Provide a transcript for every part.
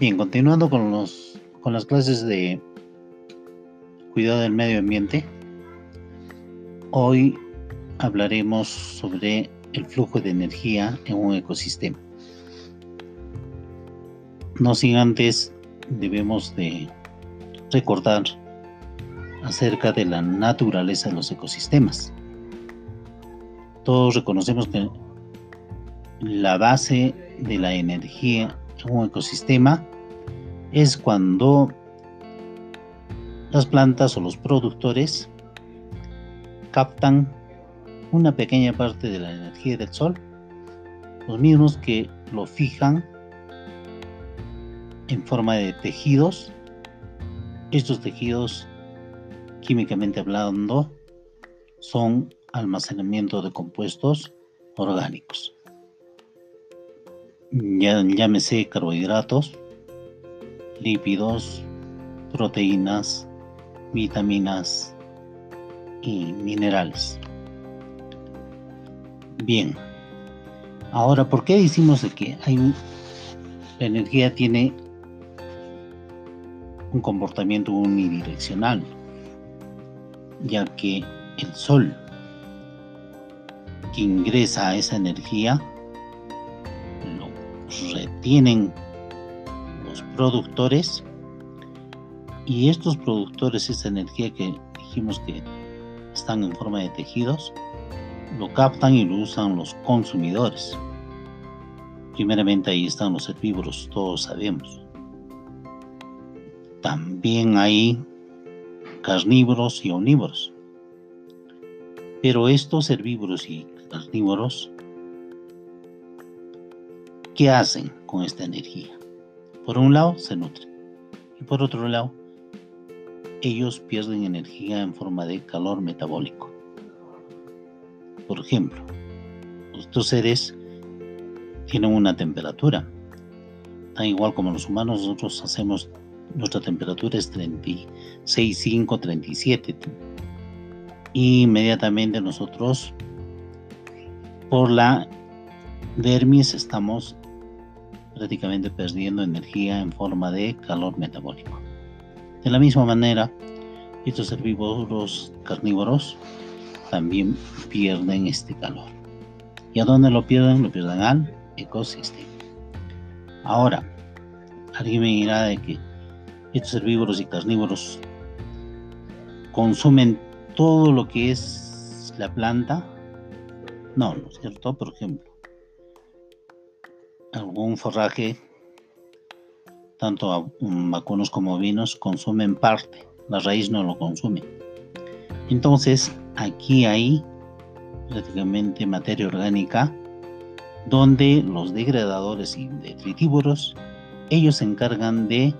Bien, continuando con, los, con las clases de cuidado del medio ambiente, hoy hablaremos sobre el flujo de energía en un ecosistema. No sin antes debemos de recordar acerca de la naturaleza de los ecosistemas. Todos reconocemos que la base de la energía en un ecosistema es cuando las plantas o los productores captan una pequeña parte de la energía del sol, los mismos que lo fijan en forma de tejidos. Estos tejidos, químicamente hablando, son almacenamiento de compuestos orgánicos. Ya, llámese carbohidratos, lípidos, proteínas, vitaminas y minerales. Bien, ahora, ¿por qué decimos de que hay la energía tiene un comportamiento unidireccional? Ya que el sol que ingresa a esa energía retienen productores y estos productores, esa energía que dijimos que están en forma de tejidos, lo captan y lo usan los consumidores. Primeramente ahí están los herbívoros, todos sabemos. También hay carnívoros y omnívoros. Pero estos herbívoros y carnívoros, ¿qué hacen con esta energía? Por un lado, se nutren. Y por otro lado, ellos pierden energía en forma de calor metabólico. Por ejemplo, estos seres tienen una temperatura. Tan igual como los humanos, nosotros hacemos, nuestra temperatura es 36,5, 37. Y inmediatamente nosotros, por la dermis, estamos prácticamente perdiendo energía en forma de calor metabólico. De la misma manera, estos herbívoros carnívoros también pierden este calor. ¿Y a dónde lo pierden? Lo pierden al ecosistema. Ahora, alguien me dirá de que estos herbívoros y carnívoros consumen todo lo que es la planta. No, ¿no es cierto? Por ejemplo, algún forraje, tanto vacunos como ovinos, consumen parte, la raíz no lo consume. Entonces, aquí hay prácticamente materia orgánica donde los degradadores y detritívoros, ellos se encargan de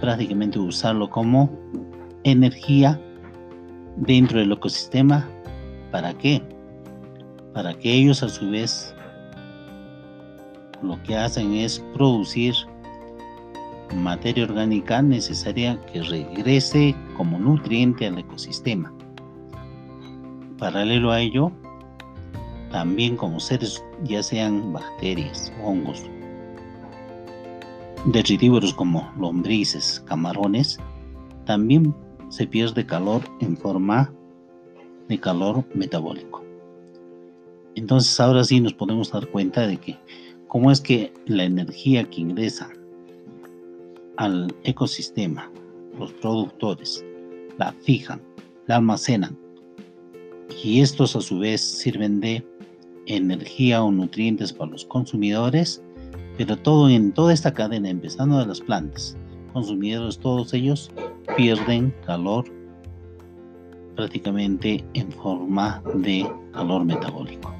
prácticamente usarlo como energía dentro del ecosistema. ¿Para qué? Para que ellos a su vez lo que hacen es producir materia orgánica necesaria que regrese como nutriente al ecosistema. Paralelo a ello, también como seres, ya sean bacterias, hongos, detritívoros como lombrices, camarones, también se pierde calor en forma de calor metabólico. Entonces ahora sí nos podemos dar cuenta de que cómo es que la energía que ingresa al ecosistema, los productores, la fijan, la almacenan y estos a su vez sirven de energía o nutrientes para los consumidores, pero todo en toda esta cadena, empezando de las plantas, consumidores, todos ellos pierden calor prácticamente en forma de calor metabólico.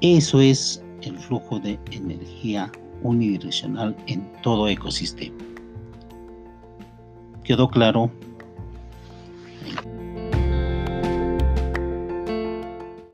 Eso es el flujo de energía unidireccional en todo ecosistema. ¿Quedó claro